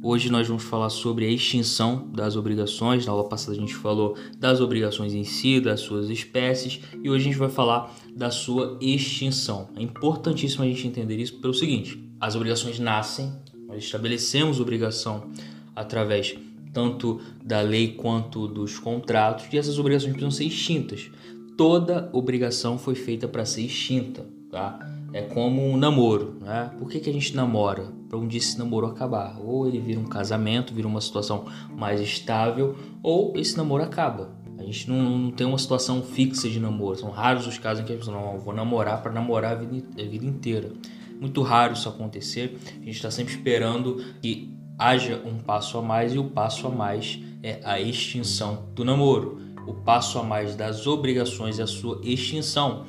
Hoje nós vamos falar sobre a extinção das obrigações. Na aula passada a gente falou das obrigações em si, das suas espécies, e hoje a gente vai falar da sua extinção. É importantíssimo a gente entender isso pelo seguinte: as obrigações nascem, nós estabelecemos obrigação através tanto da lei quanto dos contratos, e essas obrigações precisam ser extintas. Toda obrigação foi feita para ser extinta, tá? É como um namoro, né? Por que, que a gente namora? Para um dia esse namoro acabar. Ou ele vira um casamento, vira uma situação mais estável, ou esse namoro acaba. A gente não, não tem uma situação fixa de namoro. São raros os casos em que a pessoa não vou namorar para namorar a vida, a vida inteira. Muito raro isso acontecer. A gente está sempre esperando que haja um passo a mais e o passo a mais é a extinção do namoro. O passo a mais das obrigações é a sua extinção.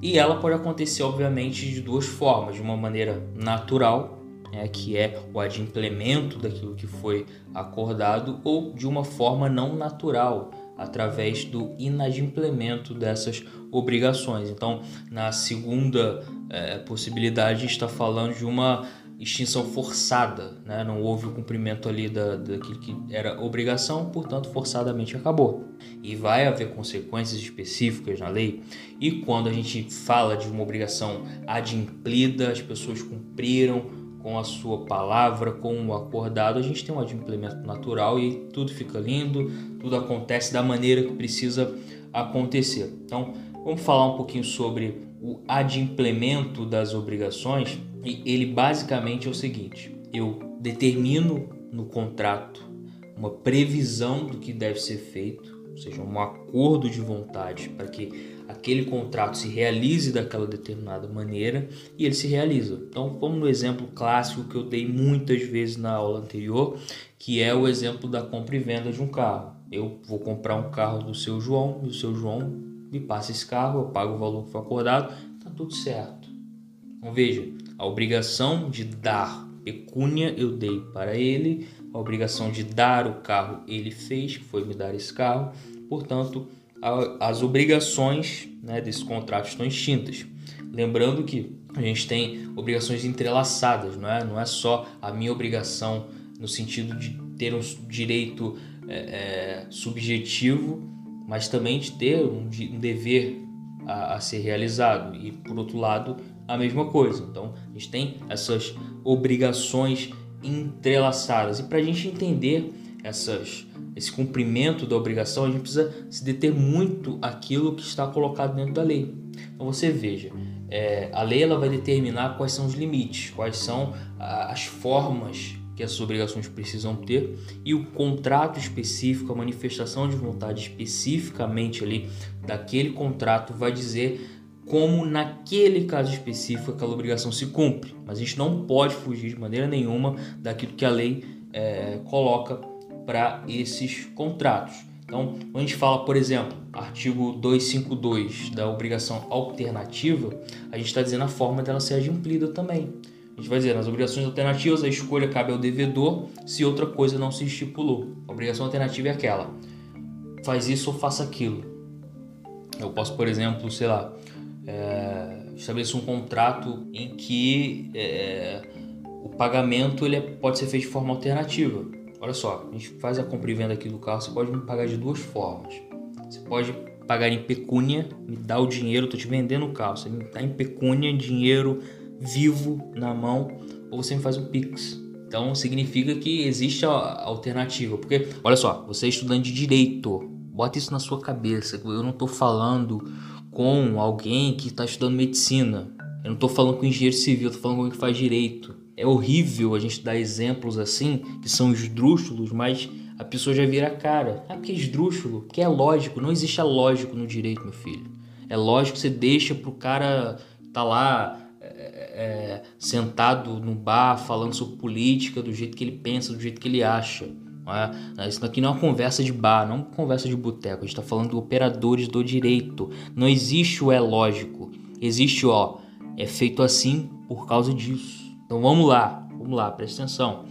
E ela pode acontecer, obviamente, de duas formas: de uma maneira natural, né, que é o adimplemento daquilo que foi acordado, ou de uma forma não natural, através do inadimplemento dessas obrigações. Então, na segunda é, possibilidade, está falando de uma extinção forçada, né? não houve o cumprimento ali da, daquilo que era obrigação, portanto, forçadamente acabou. E vai haver consequências específicas na lei, e quando a gente fala de uma obrigação adimplida, as pessoas cumpriram com a sua palavra, com o acordado, a gente tem um adimplemento natural e tudo fica lindo, tudo acontece da maneira que precisa acontecer. Então, vamos falar um pouquinho sobre o adimplemento das obrigações ele basicamente é o seguinte: eu determino no contrato uma previsão do que deve ser feito, ou seja, um acordo de vontade para que aquele contrato se realize daquela determinada maneira e ele se realiza. Então, vamos no exemplo clássico que eu dei muitas vezes na aula anterior, que é o exemplo da compra e venda de um carro. Eu vou comprar um carro do seu João e o seu João me passa esse carro, eu pago o valor que foi acordado, tá tudo certo. Então veja, a obrigação de dar pecúnia eu dei para ele, a obrigação de dar o carro ele fez, que foi me dar esse carro. Portanto, a, as obrigações né, desse contrato estão extintas. Lembrando que a gente tem obrigações entrelaçadas, não é? Não é só a minha obrigação no sentido de ter um direito é, é, subjetivo, mas também de ter um, um dever a, a ser realizado. E por outro lado, a mesma coisa. Então, a gente tem essas obrigações entrelaçadas. E para a gente entender essas, esse cumprimento da obrigação, a gente precisa se deter muito aquilo que está colocado dentro da lei. Então, você veja, é, a lei ela vai determinar quais são os limites, quais são as formas que essas obrigações precisam ter e o contrato específico, a manifestação de vontade especificamente ali daquele contrato vai dizer como naquele caso específico aquela obrigação se cumpre. Mas a gente não pode fugir de maneira nenhuma daquilo que a lei é, coloca para esses contratos. Então, quando a gente fala, por exemplo, artigo 252 da obrigação alternativa, a gente está dizendo a forma dela ser adimplida também. A gente vai dizer, nas obrigações alternativas, a escolha cabe ao devedor se outra coisa não se estipulou. A obrigação alternativa é aquela: faz isso ou faça aquilo. Eu posso, por exemplo, sei lá, é, estabelecer um contrato em que é, o pagamento ele é, pode ser feito de forma alternativa. Olha só, a gente faz a compra e venda aqui do carro, você pode me pagar de duas formas. Você pode pagar em pecúnia, me dá o dinheiro, tô te vendendo o carro, você me dá em pecúnia, dinheiro vivo na mão, ou você me faz um Pix. Então significa que existe a alternativa, porque olha só, você é estudante de direito, bota isso na sua cabeça. Eu não estou falando com alguém que está estudando medicina. Eu não estou falando com engenheiro civil, estou falando com alguém que faz direito. É horrível a gente dar exemplos assim, que são esdrúxulos, mas a pessoa já vira a cara. Ah, porque é esdrúxulo? Porque é lógico. Não existe a lógico no direito, meu filho. É lógico que você deixa pro cara tá lá é, é, sentado no bar falando sobre política do jeito que ele pensa, do jeito que ele acha. É? Isso aqui não é uma conversa de bar, não é uma conversa de boteco. A gente está falando de operadores do direito. Não existe o é lógico. Existe o ó, é feito assim por causa disso. Então vamos lá, vamos lá, presta atenção.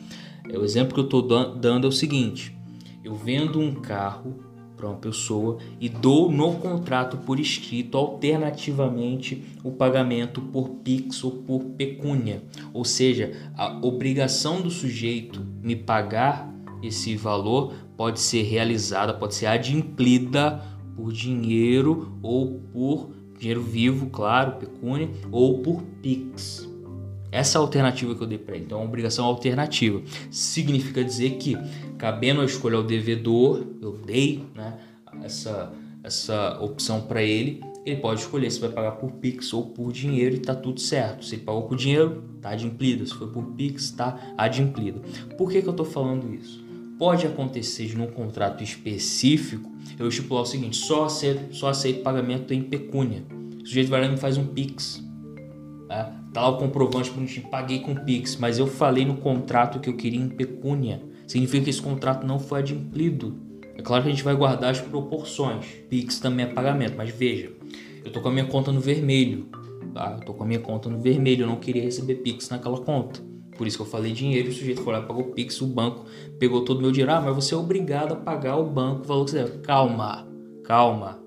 É, o exemplo que eu estou dando é o seguinte: eu vendo um carro para uma pessoa e dou no contrato por escrito alternativamente o pagamento por Pix ou por pecúnia. Ou seja, a obrigação do sujeito me pagar esse valor pode ser realizada, pode ser adimplida por dinheiro ou por dinheiro vivo, claro, pecúnia, ou por Pix. Essa é a alternativa que eu dei para ele. Então, é uma obrigação alternativa. Significa dizer que, cabendo a escolha ao devedor, eu dei né, essa, essa opção para ele, ele pode escolher se vai pagar por Pix ou por dinheiro e tá tudo certo. Se ele pagou por dinheiro, tá adimplido. Se foi por Pix, tá adimplido. Por que, que eu tô falando isso? Pode acontecer de num contrato específico eu estipular o seguinte: só aceito, só aceito pagamento em pecúnia. O sujeito vai lá e me faz um Pix. Tá? tá lá o comprovante bonitinho, paguei com Pix, mas eu falei no contrato que eu queria em pecúnia. Significa que esse contrato não foi adimplido. É claro que a gente vai guardar as proporções. Pix também é pagamento, mas veja, eu tô com a minha conta no vermelho. Tá? Eu tô com a minha conta no vermelho, eu não queria receber Pix naquela conta. Por isso que eu falei dinheiro, o sujeito foi lá pagou Pix, o banco pegou todo o meu dinheiro. Ah, mas você é obrigado a pagar o banco o valor que você deve. Calma, calma.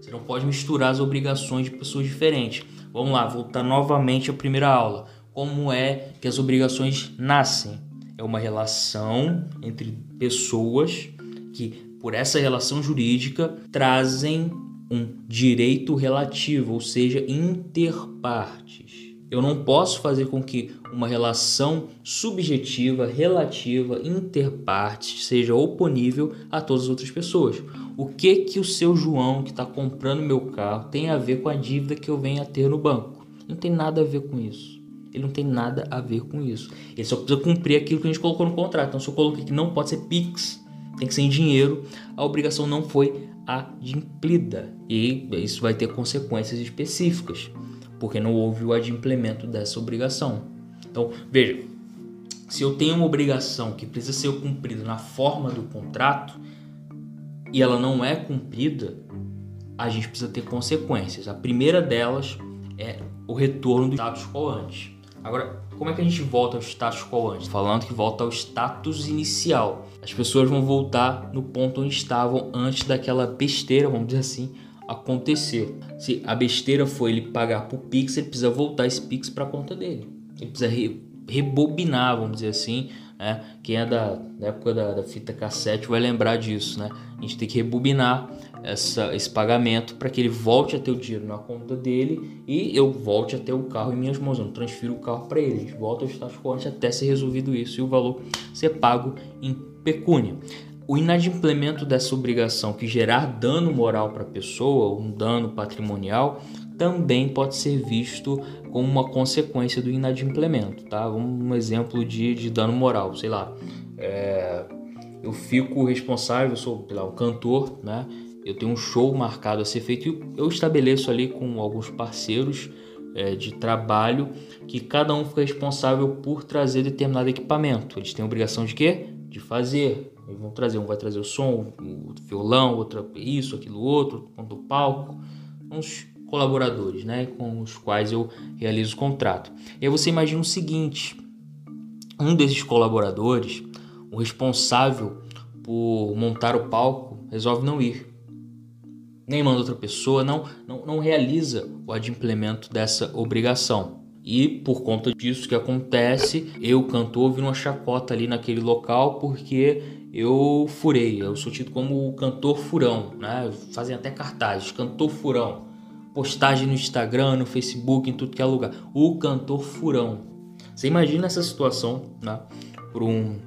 Você não pode misturar as obrigações de pessoas diferentes. Vamos lá, voltar novamente à primeira aula. Como é que as obrigações nascem? É uma relação entre pessoas que, por essa relação jurídica, trazem um direito relativo, ou seja, interpartes. Eu não posso fazer com que uma relação subjetiva, relativa, interpartes seja oponível a todas as outras pessoas. O que que o seu João que está comprando meu carro tem a ver com a dívida que eu venho a ter no banco? Não tem nada a ver com isso. Ele não tem nada a ver com isso. Ele só precisa cumprir aquilo que a gente colocou no contrato. Então, se eu coloquei que não pode ser PIX, tem que ser em dinheiro, a obrigação não foi adimplida. E isso vai ter consequências específicas porque não houve o adimplemento dessa obrigação. Então, veja, se eu tenho uma obrigação que precisa ser cumprida na forma do contrato e ela não é cumprida, a gente precisa ter consequências. A primeira delas é o retorno do status quo antes. Agora, como é que a gente volta ao status quo antes? Falando que volta ao status inicial. As pessoas vão voltar no ponto onde estavam antes daquela besteira, vamos dizer assim, acontecer. Se a besteira foi ele pagar por Pix, ele precisa voltar esse Pix para conta dele. Ele precisa re, rebobinar, vamos dizer assim. Né? Quem é da, da época da, da, fita cassete vai lembrar disso. Né? A gente tem que rebobinar essa, esse pagamento para que ele volte a ter o dinheiro na conta dele e eu volte a ter o carro em minhas mãos. Eu não transfiro o carro para ele. A gente volta ao status quo até ser resolvido isso e o valor ser pago em pecúnia o inadimplemento dessa obrigação que gerar dano moral para a pessoa, um dano patrimonial, também pode ser visto como uma consequência do inadimplemento, tá? Um exemplo de, de dano moral, sei lá, é, eu fico responsável, sou lá, um cantor, né? Eu tenho um show marcado a ser feito e eu estabeleço ali com alguns parceiros é, de trabalho que cada um fica responsável por trazer determinado equipamento. Eles têm a obrigação de quê? De fazer, eles vão trazer, um vai trazer o som, o violão, outro isso, aquilo outro, ponto do palco, uns colaboradores, né, com os quais eu realizo o contrato. E aí você imagina o seguinte: um desses colaboradores, o responsável por montar o palco, resolve não ir. Nem manda outra pessoa, não, não, não realiza o adimplemento dessa obrigação. E por conta disso que acontece, eu, cantor, vi uma chacota ali naquele local porque eu furei. Eu sou tido como o cantor furão, né? Fazem até cartazes, cantor furão. Postagem no Instagram, no Facebook, em tudo que é lugar. O cantor furão. Você imagina essa situação, né? Para um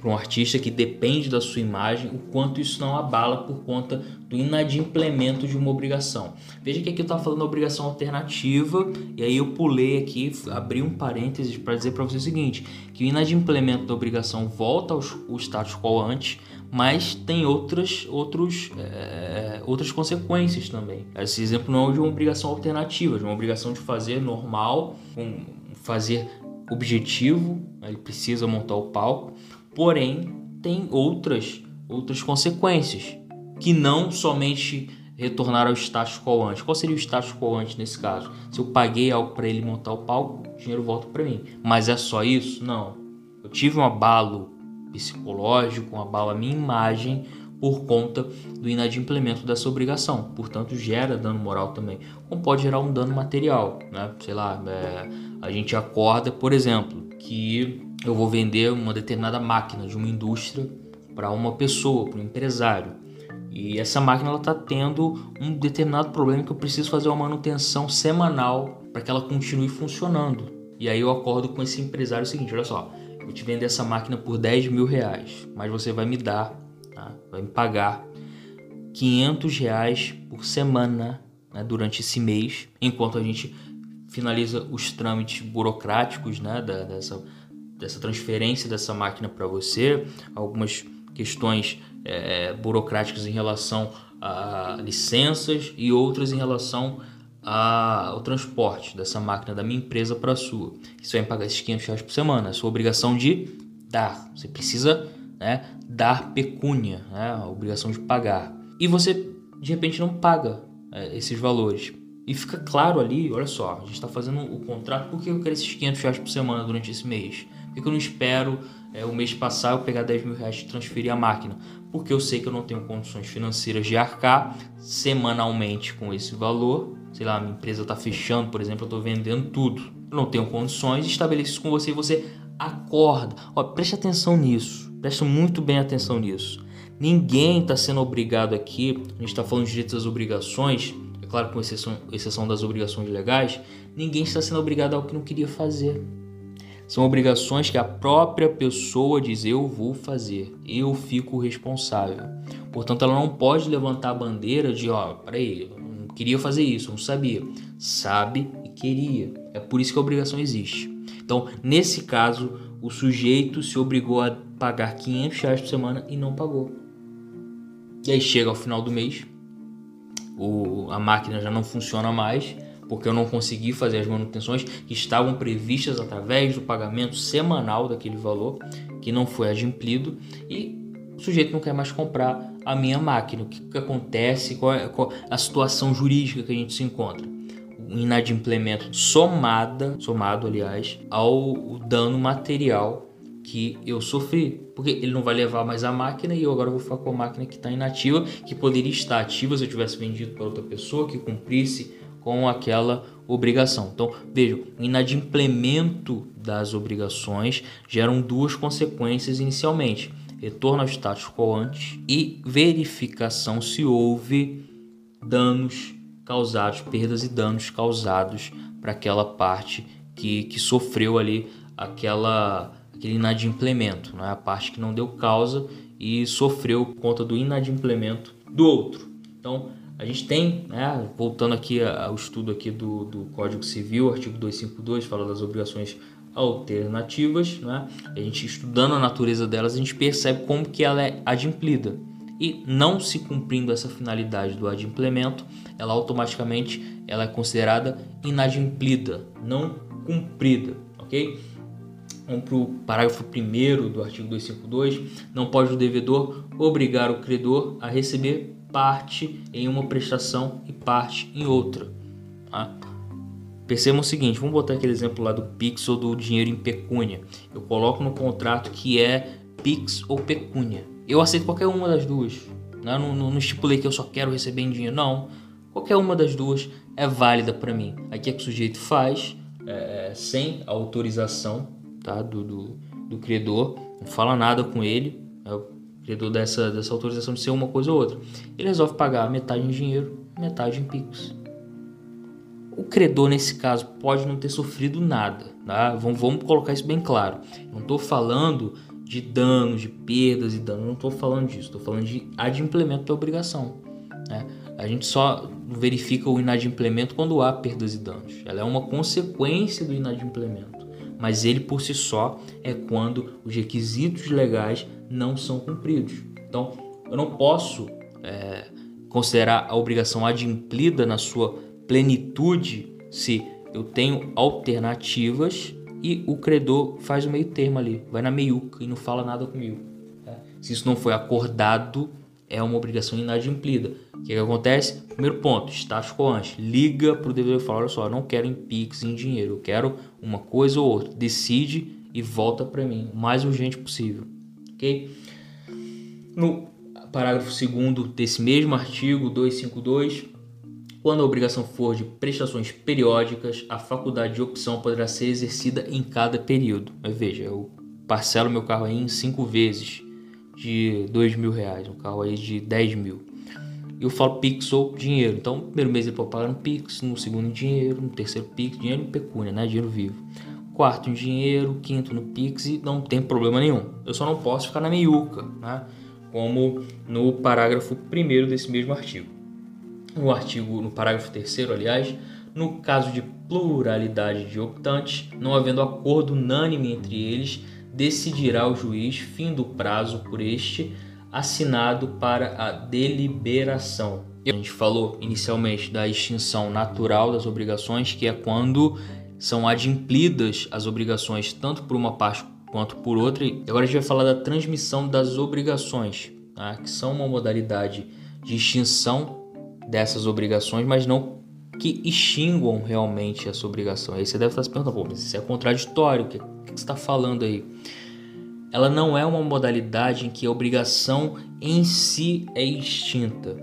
para um artista que depende da sua imagem, o quanto isso não abala por conta do inadimplemento de uma obrigação. Veja que aqui eu estava falando da obrigação alternativa, e aí eu pulei aqui, abri um parênteses para dizer para você o seguinte, que o inadimplemento da obrigação volta ao, status quo antes, mas tem outras, outros, é, outras consequências também. Esse exemplo não é de uma obrigação alternativa, de uma obrigação de fazer normal, um, fazer objetivo, ele precisa montar o palco, porém tem outras outras consequências que não somente retornar ao status quo antes. Qual seria o status quo antes nesse caso? Se eu paguei algo para ele montar o palco, o dinheiro volta para mim. Mas é só isso? Não. Eu tive um abalo psicológico, um abalo à minha imagem por conta do inadimplemento dessa obrigação. Portanto, gera dano moral também. Como pode gerar um dano material, né? Sei lá, é, a gente acorda, por exemplo, que eu vou vender uma determinada máquina de uma indústria para uma pessoa, para um empresário. E essa máquina está tendo um determinado problema que eu preciso fazer uma manutenção semanal para que ela continue funcionando. E aí eu acordo com esse empresário o seguinte, olha só, eu te vender essa máquina por 10 mil reais, mas você vai me dar, tá? vai me pagar 500 reais por semana né, durante esse mês, enquanto a gente finaliza os trâmites burocráticos né, da, dessa, dessa transferência dessa máquina para você, algumas questões é, burocráticas em relação a licenças e outras em relação ao transporte dessa máquina da minha empresa para a sua. Isso vai pagar esses 500 reais por semana, é a sua obrigação de dar. Você precisa né, dar pecúnia, né, a obrigação de pagar. E você de repente não paga é, esses valores. E fica claro ali, olha só, a gente está fazendo o contrato, por que eu quero esses 500 reais por semana durante esse mês? Por que eu não espero é, o mês passar eu pegar 10 mil reais e transferir a máquina? Porque eu sei que eu não tenho condições financeiras de arcar semanalmente com esse valor. Sei lá, minha empresa está fechando, por exemplo, eu estou vendendo tudo. Eu não tenho condições, estabeleço isso com você e você acorda. Ó, preste atenção nisso, preste muito bem atenção nisso. Ninguém está sendo obrigado aqui, a gente está falando de direitos das obrigações, é claro, com exceção, exceção das obrigações legais, ninguém está sendo obrigado ao que não queria fazer. São obrigações que a própria pessoa diz: eu vou fazer, eu fico responsável. Portanto, ela não pode levantar a bandeira de: ó, oh, peraí, eu não queria fazer isso, não sabia. Sabe e queria. É por isso que a obrigação existe. Então, nesse caso, o sujeito se obrigou a pagar 500 reais por semana e não pagou. E aí chega ao final do mês, o, a máquina já não funciona mais porque eu não consegui fazer as manutenções que estavam previstas através do pagamento semanal daquele valor que não foi adimplido e o sujeito não quer mais comprar a minha máquina. O que, que acontece? Qual é, qual a situação jurídica que a gente se encontra? O inadimplemento somada, somado aliás, ao dano material que eu sofri, porque ele não vai levar mais a máquina e eu agora vou ficar com a máquina que está inativa, que poderia estar ativa se eu tivesse vendido para outra pessoa que cumprisse com aquela obrigação. Então, vejam, o inadimplemento das obrigações geram duas consequências inicialmente: retorno ao status quo antes e verificação se houve danos causados, perdas e danos causados para aquela parte que, que sofreu ali aquela aquele inadimplemento, não é a parte que não deu causa e sofreu por conta do inadimplemento do outro. Então, a gente tem, né, voltando aqui ao estudo aqui do, do Código Civil, artigo 252, fala das obrigações alternativas, né? A gente estudando a natureza delas, a gente percebe como que ela é adimplida. E não se cumprindo essa finalidade do adimplemento, ela automaticamente ela é considerada inadimplida, não cumprida, ok? Vamos para o parágrafo 1 do artigo 252. Não pode o devedor obrigar o credor a receber parte em uma prestação e parte em outra. Tá? Percebam o seguinte, vamos botar aquele exemplo lá do Pix ou do dinheiro em pecúnia. Eu coloco no contrato que é Pix ou pecúnia. Eu aceito qualquer uma das duas. Né? Não, não, não estipulei que eu só quero receber em dinheiro, não. Qualquer uma das duas é válida para mim. Aqui é que o sujeito faz é, sem autorização tá? do, do, do credor, não fala nada com ele. Credor dessa, dessa autorização de ser uma coisa ou outra. Ele resolve pagar metade em dinheiro, metade em Pix. O credor, nesse caso, pode não ter sofrido nada. Tá? Vamos, vamos colocar isso bem claro. Não estou falando de danos, de perdas e danos, não estou falando disso. Estou falando de adimplemento da obrigação. Né? A gente só verifica o inadimplemento quando há perdas e danos. Ela é uma consequência do inadimplemento. Mas ele por si só é quando os requisitos legais não são cumpridos. Então, eu não posso é, considerar a obrigação adimplida na sua plenitude se eu tenho alternativas e o credor faz o meio termo ali, vai na meiuca e não fala nada comigo. Tá? Se isso não foi acordado, é uma obrigação inadimplida. O que, que acontece? Primeiro ponto, status quo antes. Liga para o devedor e fala, olha só, eu não quero em Pix, em dinheiro, eu quero uma coisa ou outra. Decide e volta para mim o mais urgente possível ok? No parágrafo 2 desse mesmo artigo 252, quando a obrigação for de prestações periódicas, a faculdade de opção poderá ser exercida em cada período. Mas veja, eu parcelo meu carro aí em cinco vezes de dois mil reais, um carro aí de 10 mil. Eu falo Pix ou dinheiro. Então, no primeiro mês ele pode pagar no Pix, no segundo dinheiro, no terceiro Pix, dinheiro em pecúnia, né? Dinheiro vivo. Quarto em dinheiro, quinto no Pix e não tem problema nenhum. Eu só não posso ficar na meiuca, né? Como no parágrafo 1 desse mesmo artigo. No artigo, no parágrafo 3 aliás, no caso de pluralidade de optantes, não havendo acordo unânime entre eles, decidirá o juiz fim do prazo por este assinado para a deliberação. A gente falou inicialmente da extinção natural das obrigações, que é quando são adimplidas as obrigações tanto por uma parte quanto por outra. E agora a gente vai falar da transmissão das obrigações, tá? que são uma modalidade de extinção dessas obrigações, mas não que extinguam realmente essa obrigação. Aí você deve estar se perguntando, pô, mas isso é contraditório, o que, que você está falando aí? ela não é uma modalidade em que a obrigação em si é extinta,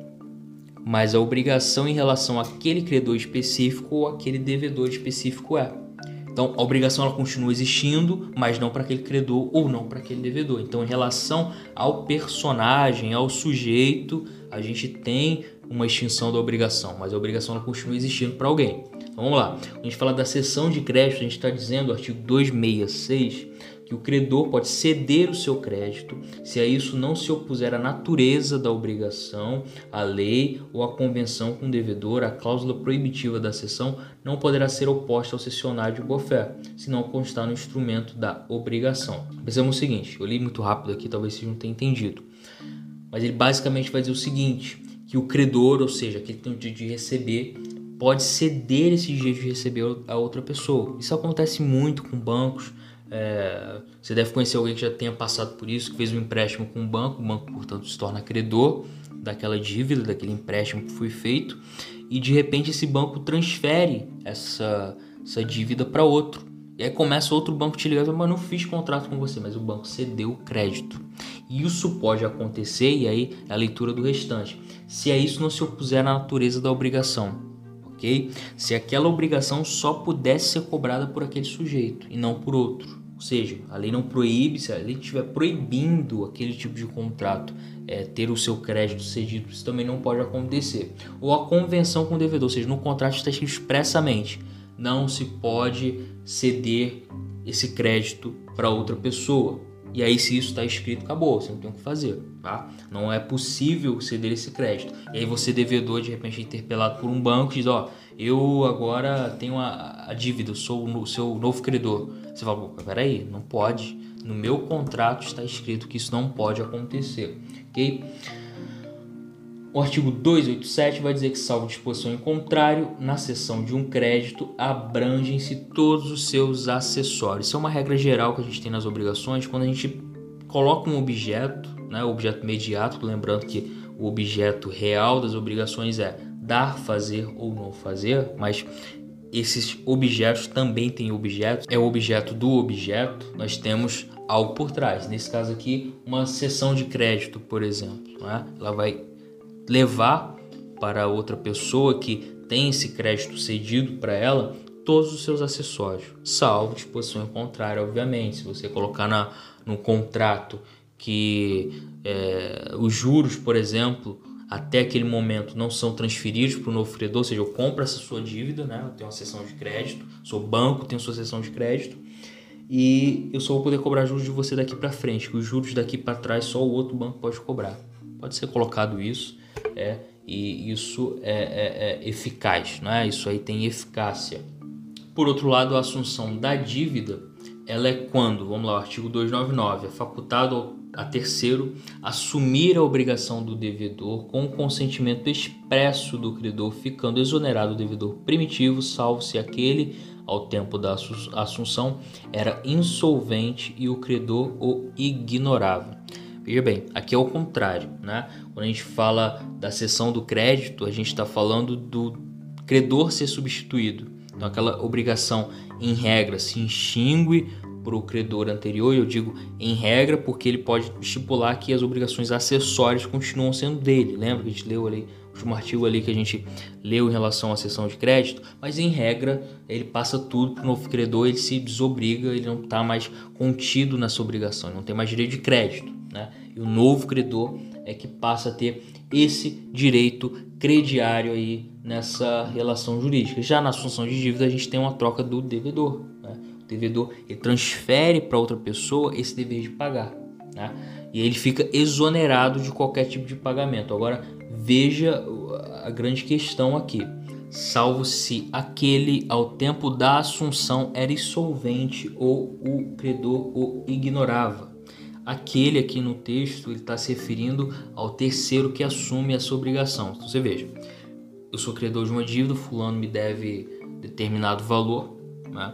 mas a obrigação em relação àquele credor específico ou aquele devedor específico é. Então, a obrigação ela continua existindo, mas não para aquele credor ou não para aquele devedor. Então, em relação ao personagem, ao sujeito, a gente tem uma extinção da obrigação, mas a obrigação ela continua existindo para alguém. Então, vamos lá. Quando a gente fala da cessão de crédito, a gente está dizendo, artigo 266, que o credor pode ceder o seu crédito se a isso não se opuser à natureza da obrigação, à lei ou à convenção com o devedor, a cláusula proibitiva da cessão não poderá ser oposta ao cessionário de boa-fé, se não constar no instrumento da obrigação. Pensamos o seguinte, eu li muito rápido aqui, talvez vocês não tenham entendido, mas ele basicamente vai dizer o seguinte, que o credor, ou seja, aquele que tem o direito de receber, pode ceder esse direito de receber a outra pessoa. Isso acontece muito com bancos, é, você deve conhecer alguém que já tenha passado por isso, que fez um empréstimo com um banco, o banco, portanto, se torna credor daquela dívida, daquele empréstimo que foi feito, e de repente esse banco transfere essa, essa dívida para outro. E aí começa outro banco te ligar, mas não fiz contrato com você, mas o banco cedeu o crédito. E isso pode acontecer, e aí é a leitura do restante. Se a isso não se opuser à natureza da obrigação, ok? Se aquela obrigação só pudesse ser cobrada por aquele sujeito e não por outro. Ou seja, a lei não proíbe, se a lei estiver proibindo aquele tipo de contrato é, ter o seu crédito cedido, isso também não pode acontecer. Ou a convenção com o devedor, ou seja, no contrato está escrito expressamente, não se pode ceder esse crédito para outra pessoa. E aí, se isso está escrito, acabou, você não tem o que fazer, tá? Não é possível ceder esse crédito. E aí você, devedor, de repente é interpelado por um banco, diz, ó, eu agora tenho a, a dívida, eu sou o seu novo credor. Você fala, peraí, não pode. No meu contrato está escrito que isso não pode acontecer, ok? O artigo 287 vai dizer que, salvo disposição em contrário, na cessão de um crédito abrangem-se todos os seus acessórios. Isso é uma regra geral que a gente tem nas obrigações quando a gente coloca um objeto, né, objeto imediato, lembrando que o objeto real das obrigações é dar, fazer ou não fazer, mas esses objetos também têm objetos, é o objeto do objeto, nós temos algo por trás. Nesse caso aqui, uma cessão de crédito, por exemplo, né? ela vai levar para outra pessoa que tem esse crédito cedido para ela todos os seus acessórios, salvo disposição em contrário, obviamente. Se você colocar na, no contrato que é, os juros, por exemplo, até aquele momento não são transferidos para o novo credor, ou seja, eu compro essa sua dívida, né? eu tenho uma sessão de crédito, sou banco, tenho sua sessão de crédito, e eu só vou poder cobrar juros de você daqui para frente, que os juros daqui para trás só o outro banco pode cobrar. Pode ser colocado isso é, e isso é, é, é eficaz, é? isso aí tem eficácia. Por outro lado, a assunção da dívida, ela é quando, vamos lá, o artigo 299, é facultado a terceiro assumir a obrigação do devedor com o consentimento expresso do credor, ficando exonerado o devedor primitivo, salvo se aquele, ao tempo da assunção, era insolvente e o credor o ignorava. Veja bem, aqui é o contrário, né? Quando a gente fala da cessão do crédito, a gente está falando do credor ser substituído. Então, aquela obrigação, em regra, se extingue para o credor anterior, eu digo em regra, porque ele pode estipular que as obrigações acessórias continuam sendo dele. Lembra que a gente leu ali o último artigo ali que a gente leu em relação à sessão de crédito, mas em regra ele passa tudo para o novo credor, ele se desobriga, ele não está mais contido nessa obrigação, não tem mais direito de crédito. Né? E o novo credor é que passa a ter esse direito crediário aí nessa relação jurídica. Já na assunção de dívida a gente tem uma troca do devedor. Né? Devedor ele transfere para outra pessoa esse dever de pagar. Né? E ele fica exonerado de qualquer tipo de pagamento. Agora veja a grande questão aqui. Salvo se aquele ao tempo da assunção era insolvente ou o credor o ignorava. Aquele aqui no texto ele está se referindo ao terceiro que assume essa obrigação. Então você veja, eu sou credor de uma dívida, fulano me deve determinado valor, né?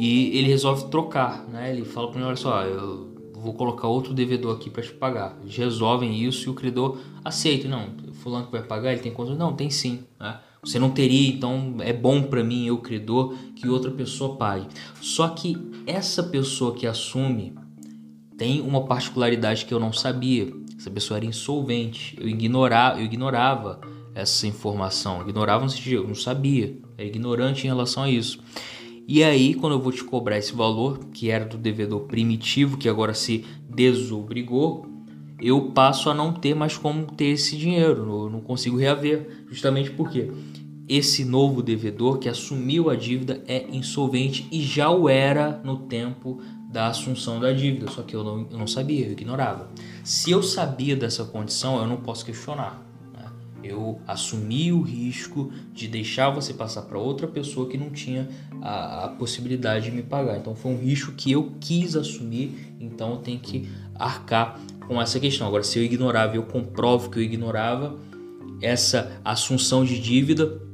E ele resolve trocar, né? Ele fala para mim, olha só, eu vou colocar outro devedor aqui para te pagar. Eles resolvem isso e o credor aceita, não, fulano que vai pagar, ele tem conta? Não, tem sim, né? Você não teria, então é bom para mim, eu credor, que outra pessoa pague. Só que essa pessoa que assume tem uma particularidade que eu não sabia. Essa pessoa era insolvente. Eu ignorava, eu ignorava essa informação. Ignorava no sentido, eu não sabia. Era ignorante em relação a isso. E aí, quando eu vou te cobrar esse valor, que era do devedor primitivo, que agora se desobrigou, eu passo a não ter mais como ter esse dinheiro, eu não consigo reaver, justamente porque esse novo devedor que assumiu a dívida é insolvente e já o era no tempo da assunção da dívida, só que eu não, eu não sabia, eu ignorava. Se eu sabia dessa condição, eu não posso questionar. Eu assumi o risco de deixar você passar para outra pessoa que não tinha a, a, possibilidade de me pagar. Então foi um risco que eu quis assumir, então eu tenho que arcar com essa questão. Agora, se eu ignorava, eu comprovo que eu ignorava, essa assunção de dívida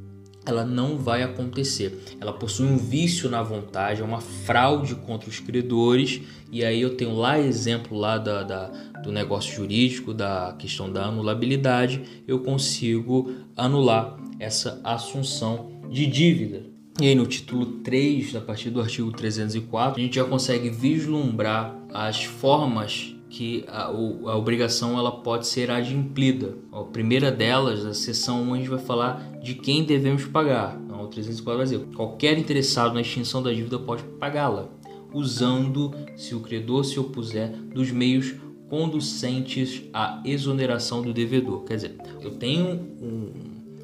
ela não vai acontecer. Ela possui um vício na vontade, é uma fraude contra os credores, e aí eu tenho lá exemplo lá da, da, do negócio jurídico, da questão da anulabilidade, eu consigo anular essa assunção de dívida. E aí no título 3, a partir do artigo 304, a gente já consegue vislumbrar as formas que a, a, obrigação ela pode ser adimplida. A primeira delas, a seção 1, a gente vai falar de quem devemos pagar. Então, o 304 vai dizer, qualquer interessado na extinção da dívida pode pagá-la, usando, se o credor se opuser, dos meios conducentes à exoneração do devedor. Quer dizer, eu tenho um,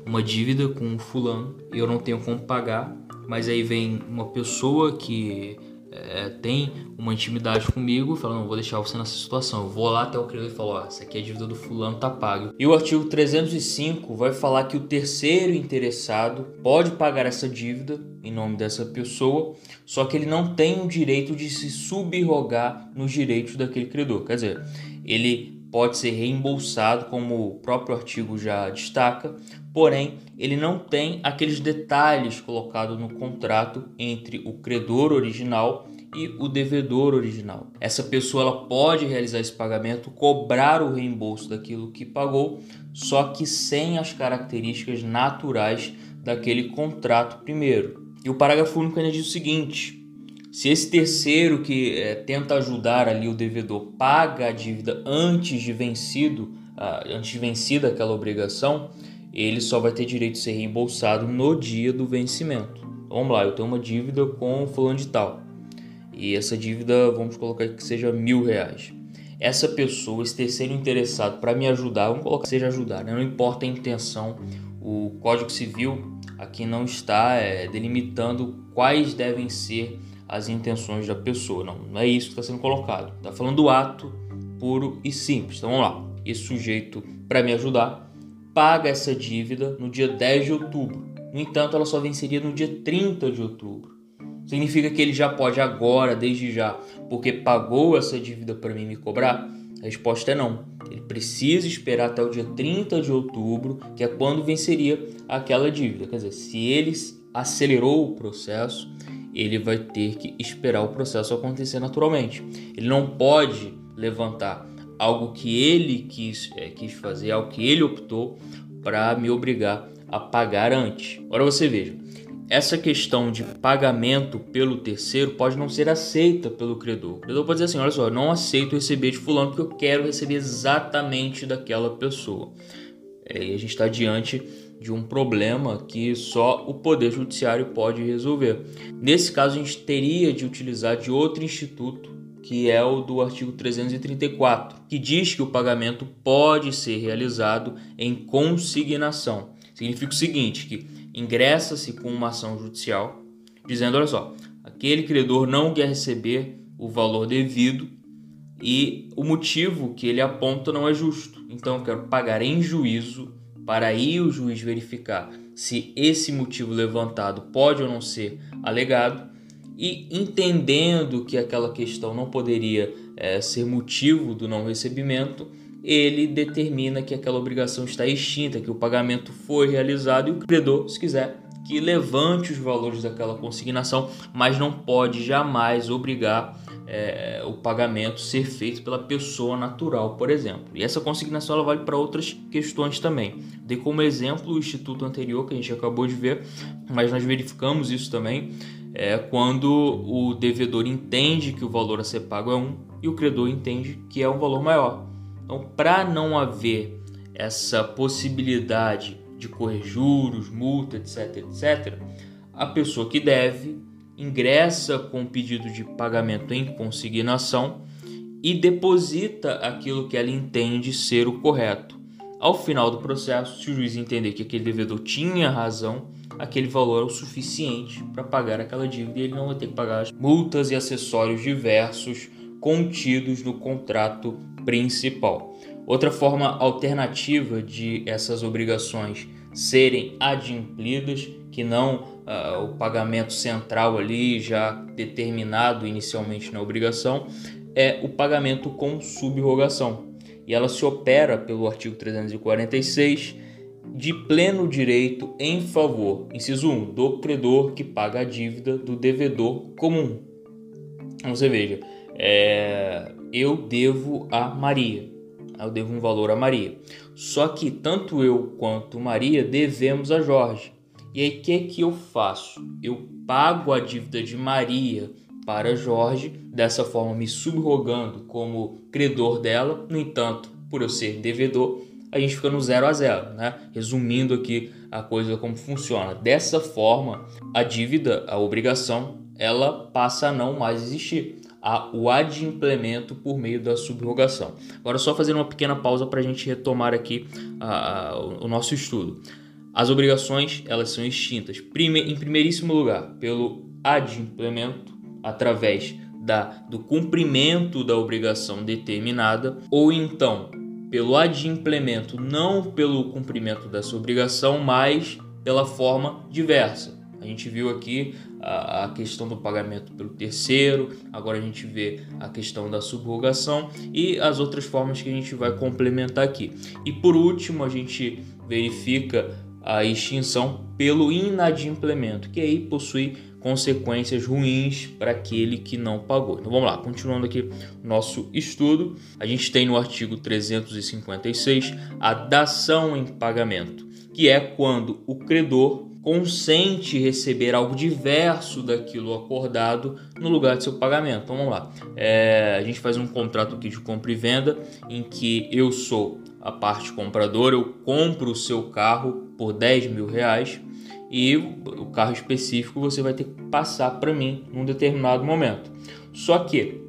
uma dívida com um fulano eu não tenho como pagar, mas aí vem uma pessoa que é, tem uma intimidade comigo, fala, não, vou deixar você nessa situação. Eu vou lá até o credor e falo, ó, essa aqui é a dívida do fulano, tá pago. E o artigo 305 vai falar que o terceiro interessado pode pagar essa dívida em nome dessa pessoa, só que ele não tem o direito de se subrogar nos direitos daquele credor. Quer dizer, ele pode ser reembolsado, como o próprio artigo já destaca, porém ele não tem aqueles detalhes colocados no contrato entre o credor original e o devedor original. Essa pessoa ela pode realizar esse pagamento, cobrar o reembolso daquilo que pagou, só que sem as características naturais daquele contrato primeiro. E o parágrafo único ainda diz o seguinte: se esse terceiro que é, tenta ajudar ali o devedor paga a dívida antes de vencido, antes de vencida aquela obrigação, ele só vai ter direito de ser reembolsado no dia do vencimento. Vamos lá, eu tenho uma dívida com fulano de tal e essa dívida, vamos colocar que seja mil reais. Essa pessoa, esse terceiro interessado para me ajudar, vamos colocar que seja ajudar, né? não importa a intenção, o Código Civil aqui não está é, delimitando quais devem ser as intenções da pessoa. Não, não é isso que está sendo colocado. Está falando do ato puro e simples. Então vamos lá. Esse sujeito, para me ajudar, paga essa dívida no dia 10 de outubro. No entanto, ela só venceria no dia 30 de outubro. Significa que ele já pode agora, desde já, porque pagou essa dívida para mim me cobrar? A resposta é não. Ele precisa esperar até o dia 30 de outubro, que é quando venceria aquela dívida. Quer dizer, se ele acelerou o processo, ele vai ter que esperar o processo acontecer naturalmente. Ele não pode levantar algo que ele quis, é, quis fazer, algo que ele optou para me obrigar a pagar antes. Agora você veja, essa questão de pagamento pelo terceiro pode não ser aceita pelo credor. O credor pode dizer assim: olha só, eu não aceito receber de fulano porque eu quero receber exatamente daquela pessoa. É, e a gente está diante de um problema que só o Poder Judiciário pode resolver. Nesse caso, a gente teria de utilizar de outro instituto, que é o do artigo 334, que diz que o pagamento pode ser realizado em consignação. Significa o seguinte, que ingressa-se com uma ação judicial dizendo, olha só, aquele credor não quer receber o valor devido e o motivo que ele aponta não é justo. Então eu quero pagar em juízo para aí o juiz verificar se esse motivo levantado pode ou não ser alegado e entendendo que aquela questão não poderia é, ser motivo do não recebimento, ele determina que aquela obrigação está extinta, que o pagamento foi realizado e o credor, se quiser, que levante os valores daquela consignação, mas não pode jamais obrigar é, o pagamento ser feito pela pessoa natural, por exemplo. E essa consignação ela vale para outras questões também. Dei como exemplo o instituto anterior que a gente acabou de ver, mas nós verificamos isso também é, quando o devedor entende que o valor a ser pago é um e o credor entende que é um valor maior. Então, para não haver essa possibilidade de correr juros, multa, etc, etc, a pessoa que deve ingressa com pedido de pagamento em consignação e deposita aquilo que ela entende ser o correto. Ao final do processo, se o juiz entender que aquele devedor tinha razão, aquele valor é o suficiente para pagar aquela dívida e ele não vai ter que pagar as multas e acessórios diversos contidos no contrato principal. Outra forma alternativa de essas obrigações serem adimplidas, que não uh, o pagamento central ali já determinado inicialmente na obrigação, é o pagamento com subrogação. E ela se opera pelo artigo 346 de pleno direito em favor, inciso 1, do credor que paga a dívida do devedor comum. Então, você veja, é, eu devo a Maria. Eu devo um valor a Maria. Só que tanto eu quanto Maria devemos a Jorge. E aí o que, que eu faço? Eu pago a dívida de Maria para Jorge, dessa forma me subrogando como credor dela. No entanto, por eu ser devedor, a gente fica no zero a zero, né? Resumindo aqui a coisa como funciona. Dessa forma, a dívida, a obrigação, ela passa a não mais existir a, o adimplemento por meio da subrogação. Agora, só fazer uma pequena pausa para a gente retomar aqui a, a, o nosso estudo. As obrigações elas são extintas, prime, em primeiríssimo lugar, pelo adimplemento, através da, do cumprimento da obrigação determinada, ou então pelo adimplemento, não pelo cumprimento dessa obrigação, mas pela forma diversa. A gente viu aqui a, questão do pagamento pelo terceiro, agora a gente vê a questão da subrogação e as outras formas que a gente vai complementar aqui. E por último, a gente verifica a extinção pelo inadimplemento, que aí possui consequências ruins para aquele que não pagou. Então vamos lá, continuando aqui nosso estudo, a gente tem no artigo 356 a dação em pagamento, que é quando o credor consente receber algo diverso daquilo acordado no lugar de seu pagamento. Então, vamos lá. É, a gente faz um contrato aqui de compra e venda em que eu sou a parte compradora, eu compro o seu carro por 10 mil reais e o carro específico você vai ter que passar para mim num determinado momento. Só que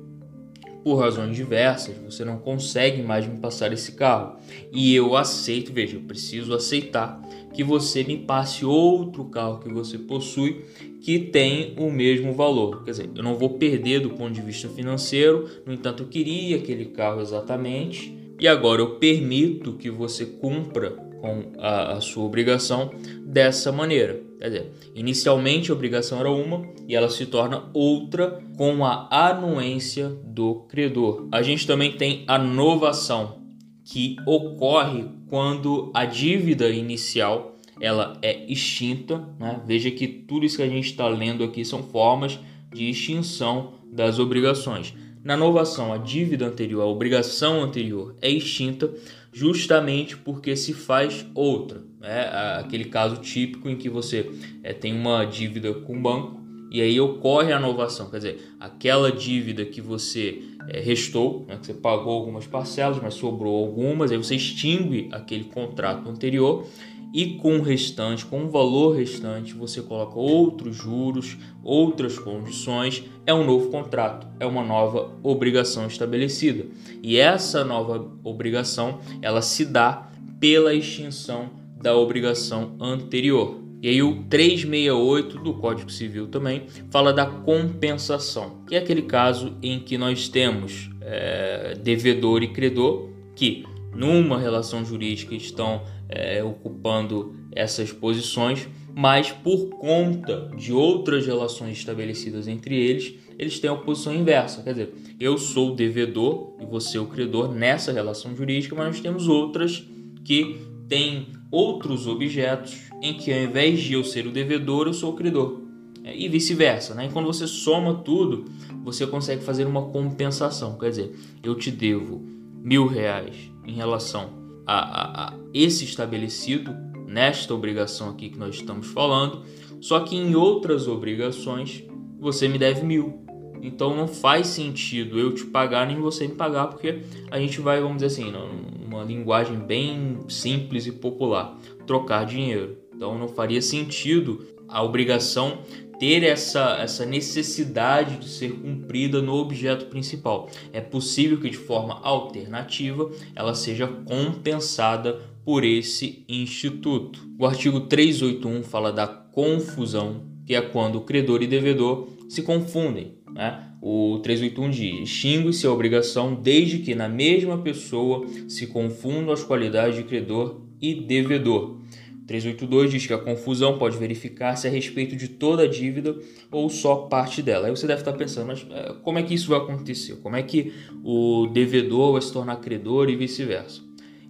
por razões diversas, você não consegue mais me passar esse carro. E eu aceito, veja, eu preciso aceitar que você me passe outro carro que você possui que tem o mesmo valor. Quer dizer, eu não vou perder do ponto de vista financeiro, no entanto, eu queria aquele carro exatamente e agora eu permito que você cumpra com a, a sua obrigação dessa maneira. Quer dizer, inicialmente a obrigação era uma e ela se torna outra com a anuência do credor. A gente também tem a novação, que ocorre quando a dívida inicial ela é extinta. Né? Veja que tudo isso que a gente está lendo aqui são formas de extinção das obrigações. Na novação, a dívida anterior, a obrigação anterior é extinta justamente porque se faz outra. Né? Aquele caso típico em que você é, tem uma dívida com o banco e aí ocorre a novação, quer dizer, aquela dívida que você é, restou, né, que você pagou algumas parcelas, mas sobrou algumas, aí você extingue aquele contrato anterior e com o restante, com o valor restante, você coloca outros juros, outras condições, é um novo contrato, é uma nova obrigação estabelecida. E essa nova obrigação, ela se dá pela extinção da obrigação anterior. E aí o 368 do Código Civil também fala da compensação, que é aquele caso em que nós temos é, devedor e credor que numa relação jurídica estão é, ocupando essas posições, mas por conta de outras relações estabelecidas entre eles, eles têm a posição inversa. Quer dizer, eu sou o devedor e você o credor nessa relação jurídica, mas nós temos outras que têm outros objetos em que ao invés de eu ser o devedor, eu sou o credor. É, e vice-versa. Né? E quando você soma tudo, você consegue fazer uma compensação. Quer dizer, eu te devo mil reais em relação a, a, esse estabelecido nesta obrigação aqui que nós estamos falando, só que em outras obrigações você me deve mil. Então não faz sentido eu te pagar nem você me pagar, porque a gente vai, vamos dizer assim, numa linguagem bem simples e popular, trocar dinheiro. Então não faria sentido a obrigação ter essa, essa necessidade de ser cumprida no objeto principal. É possível que de forma alternativa ela seja compensada por esse instituto. O artigo 381 fala da confusão, que é quando o credor e devedor se confundem. Né? O 381 diz: extingue-se a obrigação desde que na mesma pessoa se confundam as qualidades de credor e devedor. 382 diz que a confusão pode verificar-se a respeito de toda a dívida ou só parte dela. Aí você deve estar pensando, mas eh, como é que isso vai acontecer? Como é que o devedor vai se tornar credor e vice-versa?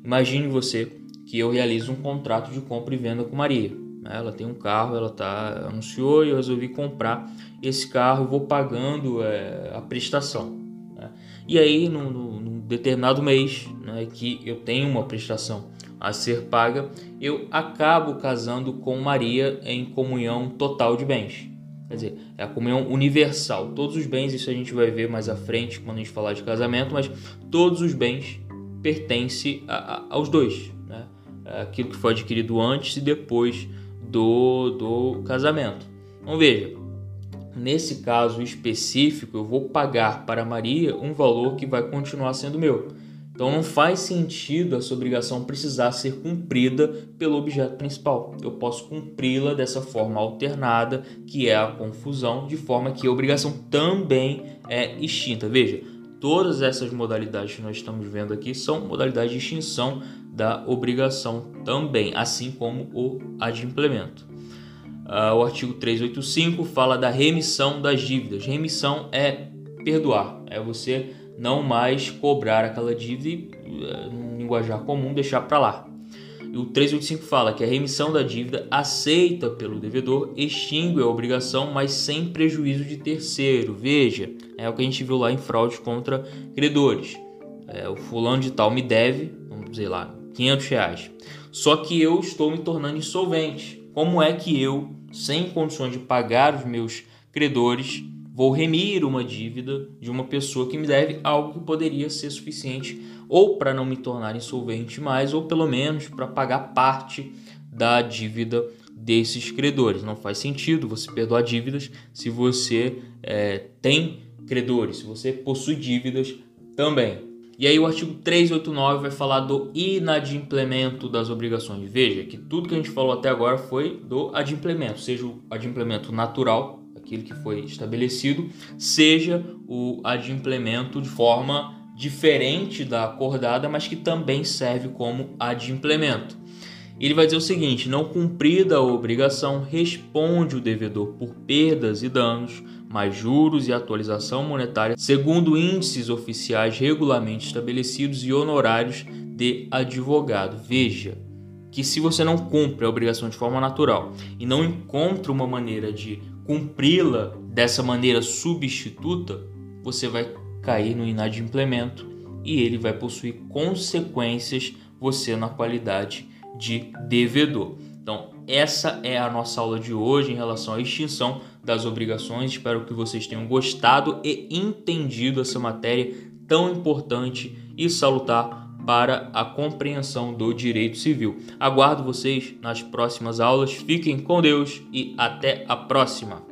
Imagine você que eu realizo um contrato de compra e venda com Maria. Né? Ela tem um carro, ela tá anunciou e eu resolvi comprar esse carro vou pagando é, a prestação. Né? E aí, num, num determinado mês, né, que eu tenho uma prestação a ser paga, eu acabo casando com Maria em comunhão total de bens. Quer dizer, é a comunhão universal. Todos os bens, isso a gente vai ver mais à frente quando a gente falar de casamento, mas todos os bens pertencem a, a, aos dois. Né? É aquilo que foi adquirido antes e depois do, do casamento. Então veja, nesse caso específico, eu vou pagar para Maria um valor que vai continuar sendo meu. Então não faz sentido essa obrigação precisar ser cumprida pelo objeto principal. Eu posso cumpri-la dessa forma alternada, que é a confusão, de forma que a obrigação também é extinta. Veja, todas essas modalidades que nós estamos vendo aqui são modalidades de extinção da obrigação também, assim como o adimplemento. Uh, o artigo 385 fala da remissão das dívidas. Remissão é perdoar, é você não mais cobrar aquela dívida e, eh, num linguajar comum, deixar para lá. E o 385 fala que a remissão da dívida aceita pelo devedor extingue a obrigação, mas sem prejuízo de terceiro. Veja, é o que a gente viu lá em fraude contra credores. É, o fulano de tal me deve, vamos dizer lá, 500 reais. Só que eu estou me tornando insolvente. Como é que eu, sem condições de pagar os meus credores, vou remir uma dívida de uma pessoa que me deve algo que poderia ser suficiente ou para não me tornar insolvente mais, ou pelo menos para pagar parte da dívida desses credores. Não faz sentido você perdoar dívidas se você é, tem credores, se você possui dívidas também. E aí o artigo 389 vai falar do inadimplemento das obrigações. Veja que tudo que a gente falou até agora foi do adimplemento, seja o adimplemento natural, aquilo que foi estabelecido, seja o adimplemento de forma diferente da acordada, mas que também serve como adimplemento. Ele vai dizer o seguinte: não cumprida a obrigação, responde o devedor por perdas e danos, mais juros e atualização monetária, segundo índices oficiais regularmente estabelecidos e honorários de advogado. Veja que se você não cumpre a obrigação de forma natural e não encontra uma maneira de cumpri-la dessa maneira substituta, você vai cair no inadimplemento e ele vai possuir consequências você na qualidade de devedor. Então, essa é a nossa aula de hoje em relação à extinção das obrigações. Espero que vocês tenham gostado e entendido essa matéria tão importante e salutar para a compreensão do direito civil. Aguardo vocês nas próximas aulas. Fiquem com Deus e até a próxima.